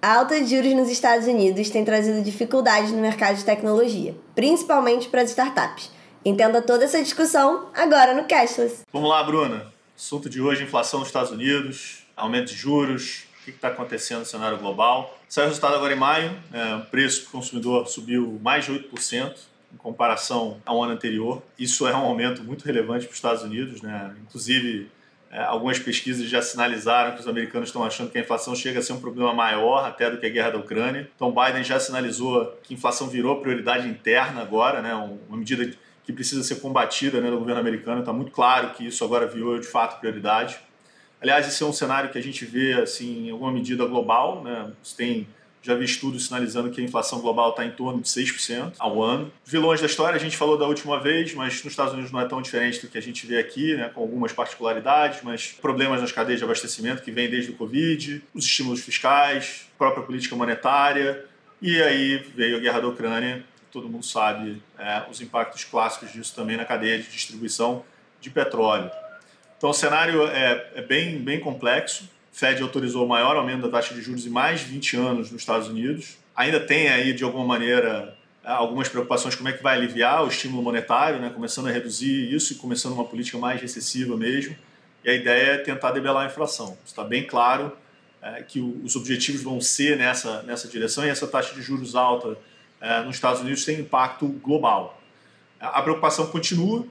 Alta de juros nos Estados Unidos tem trazido dificuldades no mercado de tecnologia, principalmente para as startups. Entenda toda essa discussão agora no Cashless. Vamos lá, Bruna. Assunto de hoje: inflação nos Estados Unidos, aumento de juros, o que está acontecendo no cenário global. Saiu o resultado agora em maio, é, o preço do consumidor subiu mais de 8% em comparação ao ano anterior. Isso é um aumento muito relevante para os Estados Unidos, né? inclusive é, algumas pesquisas já sinalizaram que os americanos estão achando que a inflação chega a ser um problema maior até do que a guerra da Ucrânia. Então, Biden já sinalizou que a inflação virou prioridade interna agora, né? uma medida que precisa ser combatida né, do governo americano. Está muito claro que isso agora virou de fato prioridade. Aliás, esse é um cenário que a gente vê assim, em alguma medida global. Né? Você tem já vi estudos sinalizando que a inflação global está em torno de 6% ao ano. Vilões da história a gente falou da última vez, mas nos Estados Unidos não é tão diferente do que a gente vê aqui, né, com algumas particularidades, mas problemas nas cadeias de abastecimento que vêm desde o Covid, os estímulos fiscais, própria política monetária, e aí veio a guerra da Ucrânia, todo mundo sabe é, os impactos clássicos disso também na cadeia de distribuição de petróleo. Então o cenário é, é bem, bem complexo, Fed autorizou o maior aumento da taxa de juros em mais de 20 anos nos Estados Unidos. Ainda tem aí, de alguma maneira, algumas preocupações como é que vai aliviar o estímulo monetário, né? começando a reduzir isso e começando uma política mais recessiva mesmo. E a ideia é tentar debelar a inflação. Está bem claro é, que os objetivos vão ser nessa, nessa direção e essa taxa de juros alta é, nos Estados Unidos tem impacto global. A preocupação continua,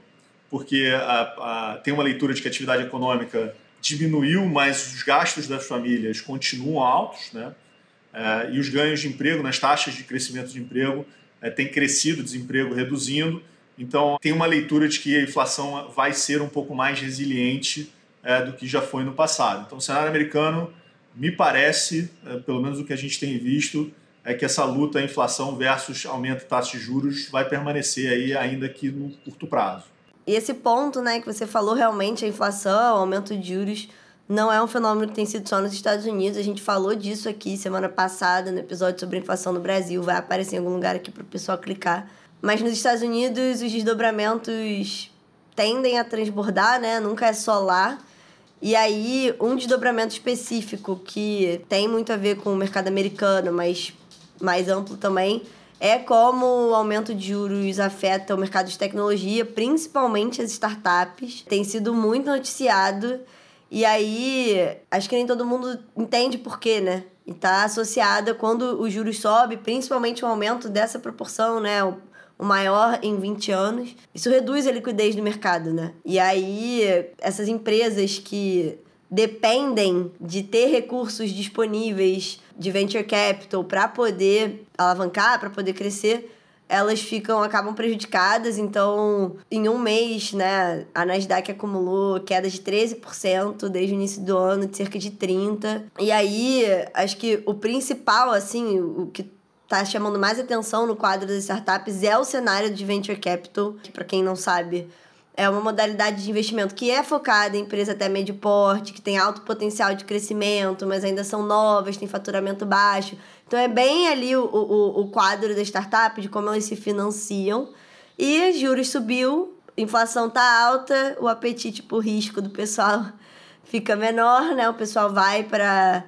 porque a, a, tem uma leitura de que a atividade econômica diminuiu, mas os gastos das famílias continuam altos, né? É, e os ganhos de emprego, nas taxas de crescimento de emprego, é, têm crescido, desemprego reduzindo. Então, tem uma leitura de que a inflação vai ser um pouco mais resiliente é, do que já foi no passado. Então, o cenário americano, me parece, é, pelo menos o que a gente tem visto, é que essa luta inflação versus aumento de taxa de juros vai permanecer aí, ainda que no curto prazo. E esse ponto, né, que você falou, realmente, a inflação, o aumento de juros, não é um fenômeno que tem sido só nos Estados Unidos. A gente falou disso aqui semana passada, no episódio sobre inflação no Brasil. Vai aparecer em algum lugar aqui para o pessoal clicar. Mas nos Estados Unidos, os desdobramentos tendem a transbordar, né? Nunca é só lá. E aí, um desdobramento específico que tem muito a ver com o mercado americano, mas mais amplo também, é como o aumento de juros afeta o mercado de tecnologia, principalmente as startups. Tem sido muito noticiado. E aí, acho que nem todo mundo entende por quê, né? E tá associada quando os juros sobe, principalmente o aumento dessa proporção, né? O, maior em 20 anos. Isso reduz a liquidez do mercado, né? E aí, essas empresas que dependem de ter recursos disponíveis de venture capital para poder alavancar, para poder crescer, elas ficam acabam prejudicadas. Então, em um mês, né, a Nasdaq acumulou queda de 13% desde o início do ano, de cerca de 30. E aí, acho que o principal assim, o que tá chamando mais atenção no quadro das startups é o cenário de venture capital, que para quem não sabe, é uma modalidade de investimento que é focada em empresas até médio porte, que tem alto potencial de crescimento, mas ainda são novas, tem faturamento baixo. Então é bem ali o, o, o quadro da startup, de como elas se financiam. E juros subiu, inflação tá alta, o apetite por risco do pessoal fica menor, né? O pessoal vai para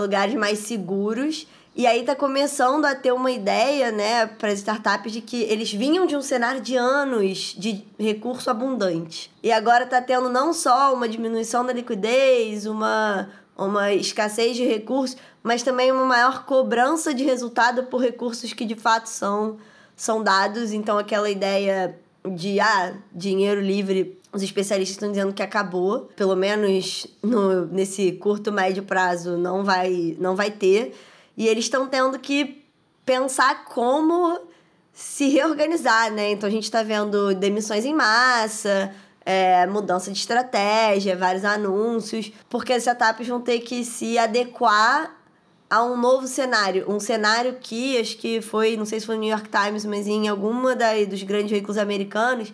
lugares mais seguros. E aí tá começando a ter uma ideia, né, para as startups de que eles vinham de um cenário de anos de recurso abundante. E agora tá tendo não só uma diminuição da liquidez, uma uma escassez de recursos, mas também uma maior cobrança de resultado por recursos que de fato são são dados, então aquela ideia de ah, dinheiro livre, os especialistas estão dizendo que acabou, pelo menos no, nesse curto médio prazo não vai não vai ter. E eles estão tendo que pensar como se reorganizar, né? Então a gente está vendo demissões em massa, é, mudança de estratégia, vários anúncios, porque as startups vão ter que se adequar a um novo cenário. Um cenário que acho que foi, não sei se foi no New York Times, mas em alguma da, dos grandes veículos americanos,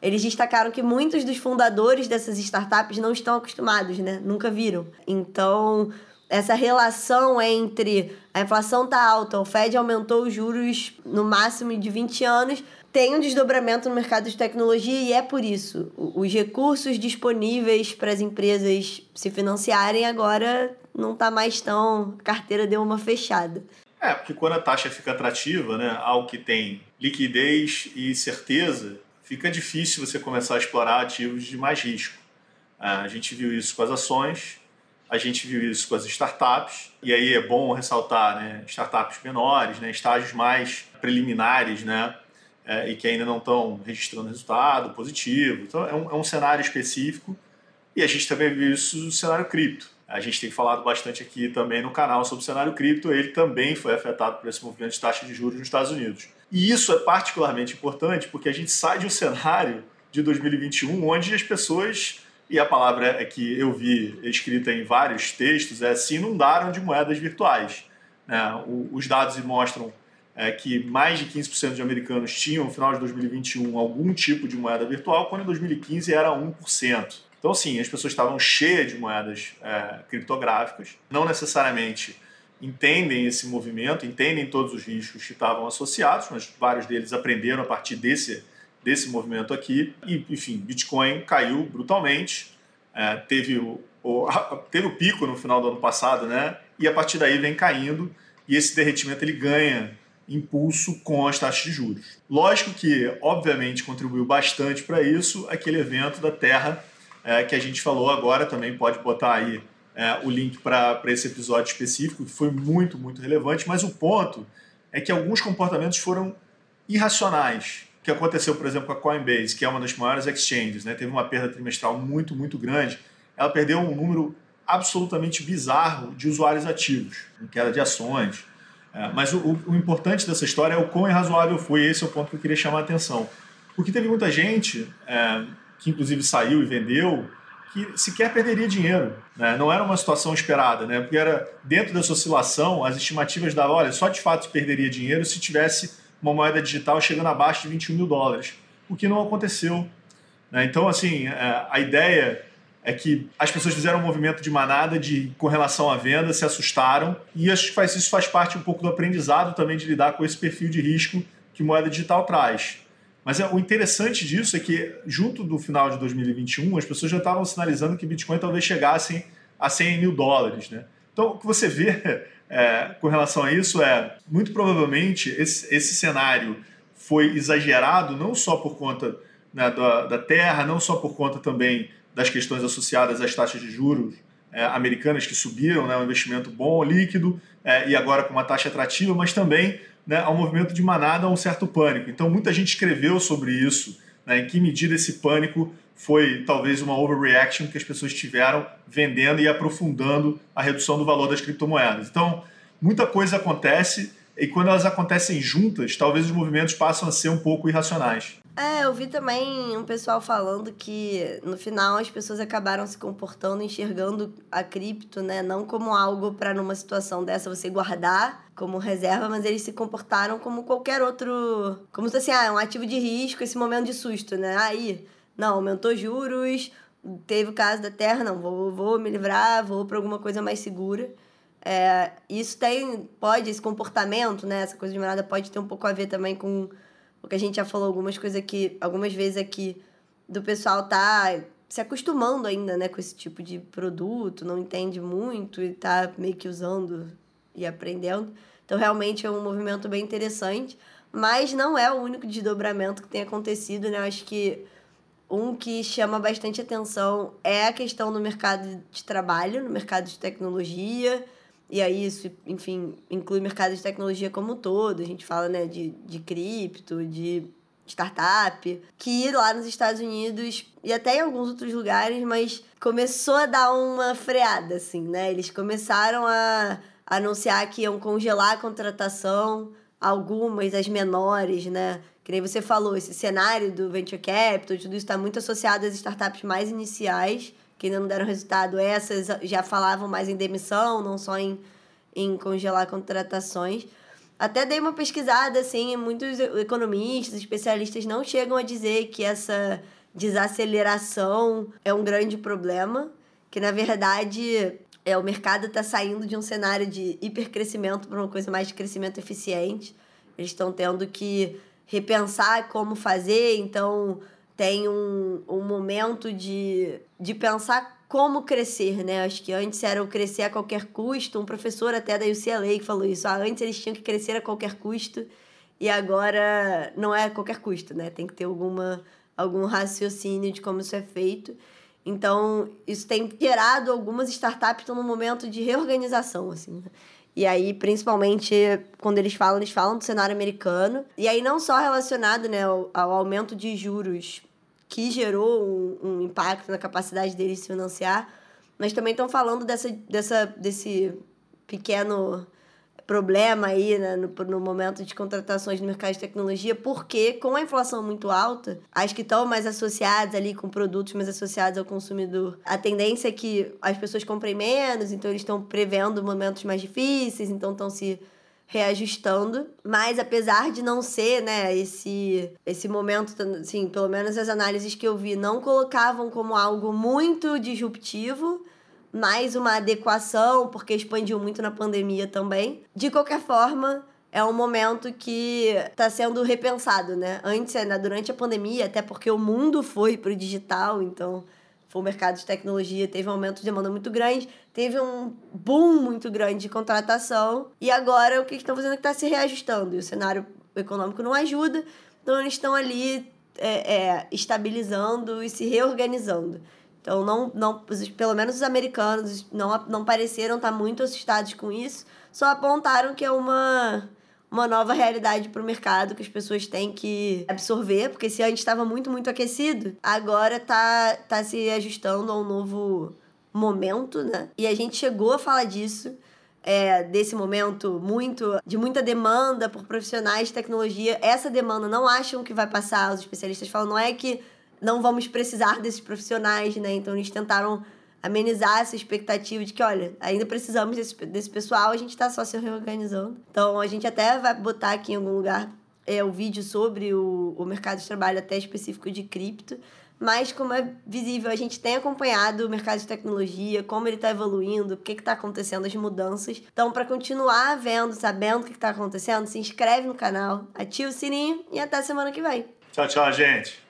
eles destacaram que muitos dos fundadores dessas startups não estão acostumados, né? Nunca viram. Então, essa relação entre a inflação tá alta, o Fed aumentou os juros no máximo de 20 anos, tem um desdobramento no mercado de tecnologia e é por isso. Os recursos disponíveis para as empresas se financiarem agora não tá mais tão. A carteira deu uma fechada. É, porque quando a taxa fica atrativa, né, algo que tem liquidez e certeza, fica difícil você começar a explorar ativos de mais risco. É, a gente viu isso com as ações, a gente viu isso com as startups, e aí é bom ressaltar né, startups menores, né, estágios mais preliminares, né, é, e que ainda não estão registrando resultado positivo. Então é um, é um cenário específico, e a gente também viu isso no cenário cripto. A gente tem falado bastante aqui também no canal sobre o cenário cripto, ele também foi afetado por esse movimento de taxa de juros nos Estados Unidos. E isso é particularmente importante porque a gente sai de um cenário de 2021 onde as pessoas e a palavra é que eu vi escrita em vários textos é se inundaram de moedas virtuais. Né? os dados mostram é, que mais de 15% de americanos tinham, no final de 2021, algum tipo de moeda virtual, quando em 2015 era 1%. Então, sim, as pessoas estavam cheias de moedas é, criptográficas, não necessariamente entendem esse movimento, entendem todos os riscos que estavam associados, mas vários deles aprenderam a partir desse desse movimento aqui. E, enfim, Bitcoin caiu brutalmente, é, teve, o, o, teve o pico no final do ano passado, né? E a partir daí vem caindo e esse derretimento ele ganha impulso com as taxas de juros. Lógico que, obviamente, contribuiu bastante para isso aquele evento da Terra é, que a gente falou agora, também pode botar aí é, o link para esse episódio específico, que foi muito, muito relevante, mas o ponto é que alguns comportamentos foram irracionais que aconteceu, por exemplo, com a Coinbase, que é uma das maiores exchanges, né? teve uma perda trimestral muito, muito grande. Ela perdeu um número absolutamente bizarro de usuários ativos, em queda de ações. É, mas o, o, importante dessa história é o quão irrazoável foi. Esse é o ponto que eu queria chamar a atenção. Porque teve muita gente, é, que inclusive saiu e vendeu, que sequer perderia dinheiro. Né? Não era uma situação esperada, né? porque era dentro dessa oscilação, as estimativas davam, olha, só de fato perderia dinheiro se tivesse uma moeda digital chegando abaixo de 21 mil dólares, o que não aconteceu. Né? Então, assim, é, a ideia é que as pessoas fizeram um movimento de manada de, com relação à venda, se assustaram, e acho que faz, isso faz parte um pouco do aprendizado também de lidar com esse perfil de risco que moeda digital traz. Mas é, o interessante disso é que, junto do final de 2021, as pessoas já estavam sinalizando que Bitcoin talvez chegasse a 100 mil dólares. Né? Então, o que você vê é, com relação a isso é, muito provavelmente, esse, esse cenário foi exagerado não só por conta né, da, da terra, não só por conta também das questões associadas às taxas de juros é, americanas que subiram, né, um investimento bom, líquido, é, e agora com uma taxa atrativa, mas também né, ao movimento de manada, a um certo pânico. Então, muita gente escreveu sobre isso, né, em que medida esse pânico foi talvez uma overreaction que as pessoas tiveram vendendo e aprofundando a redução do valor das criptomoedas. Então, muita coisa acontece e quando elas acontecem juntas, talvez os movimentos passam a ser um pouco irracionais. É, eu vi também um pessoal falando que no final as pessoas acabaram se comportando, enxergando a cripto, né, não como algo para numa situação dessa você guardar como reserva, mas eles se comportaram como qualquer outro, como se assim, ah, um ativo de risco, esse momento de susto, né? Aí, não, aumentou juros, teve o caso da terra, não, vou, vou me livrar, vou para alguma coisa mais segura. É, isso tem, pode, esse comportamento, né, essa coisa de manada pode ter um pouco a ver também com o que a gente já falou algumas coisas aqui, algumas vezes aqui, do pessoal tá se acostumando ainda, né, com esse tipo de produto, não entende muito e tá meio que usando e aprendendo. Então, realmente é um movimento bem interessante, mas não é o único desdobramento que tem acontecido, né? Acho que um que chama bastante atenção é a questão do mercado de trabalho, no mercado de tecnologia. E aí isso, enfim, inclui o mercado de tecnologia como um todo. A gente fala né, de, de cripto, de startup, que lá nos Estados Unidos e até em alguns outros lugares, mas começou a dar uma freada, assim, né? Eles começaram a anunciar que iam congelar a contratação, algumas, as menores, né? Que nem você falou, esse cenário do venture capital, tudo isso está muito associado às startups mais iniciais, que ainda não deram resultado. Essas já falavam mais em demissão, não só em, em congelar contratações. Até dei uma pesquisada, assim, muitos economistas, especialistas não chegam a dizer que essa desaceleração é um grande problema, que na verdade é o mercado está saindo de um cenário de hipercrescimento para uma coisa mais de crescimento eficiente. Eles estão tendo que repensar como fazer, então tem um, um momento de, de pensar como crescer, né? Acho que antes era o crescer a qualquer custo. Um professor até da UCLA que falou isso. Ah, antes eles tinham que crescer a qualquer custo e agora não é a qualquer custo, né? Tem que ter alguma, algum raciocínio de como isso é feito. Então, isso tem gerado algumas startups estão num momento de reorganização, assim. E aí, principalmente, quando eles falam, eles falam do cenário americano. E aí, não só relacionado né, ao, ao aumento de juros que gerou um, um impacto na capacidade deles de se financiar, mas também estão falando dessa, dessa, desse pequeno problema aí né, no, no momento de contratações no mercado de tecnologia, porque com a inflação muito alta, as que estão mais associadas ali com produtos mais associados ao consumidor, a tendência é que as pessoas comprem menos, então eles estão prevendo momentos mais difíceis, então estão se reajustando, mas apesar de não ser, né, esse esse momento, assim, pelo menos as análises que eu vi não colocavam como algo muito disruptivo, mais uma adequação, porque expandiu muito na pandemia também. De qualquer forma, é um momento que está sendo repensado, né? Antes, né, durante a pandemia, até porque o mundo foi para o digital, então foi o mercado de tecnologia, teve um aumento de demanda muito grande, teve um boom muito grande de contratação, e agora o que estão fazendo é que está se reajustando, e o cenário econômico não ajuda, então eles estão ali é, é, estabilizando e se reorganizando. Então, não, não, pelo menos os americanos não, não pareceram estar muito assustados com isso, só apontaram que é uma uma nova realidade para o mercado que as pessoas têm que absorver, porque se antes estava muito, muito aquecido, agora tá, tá se ajustando a um novo momento, né? E a gente chegou a falar disso, é, desse momento muito de muita demanda por profissionais de tecnologia. Essa demanda não acham que vai passar, os especialistas falam, não é que não vamos precisar desses profissionais, né? Então eles tentaram amenizar essa expectativa de que, olha, ainda precisamos desse, desse pessoal, a gente está só se reorganizando. Então, a gente até vai botar aqui em algum lugar é, o vídeo sobre o, o mercado de trabalho até específico de cripto, mas como é visível, a gente tem acompanhado o mercado de tecnologia, como ele está evoluindo, o que está acontecendo, as mudanças. Então, para continuar vendo, sabendo o que está acontecendo, se inscreve no canal, ativa o sininho e até semana que vem. Tchau, tchau, gente.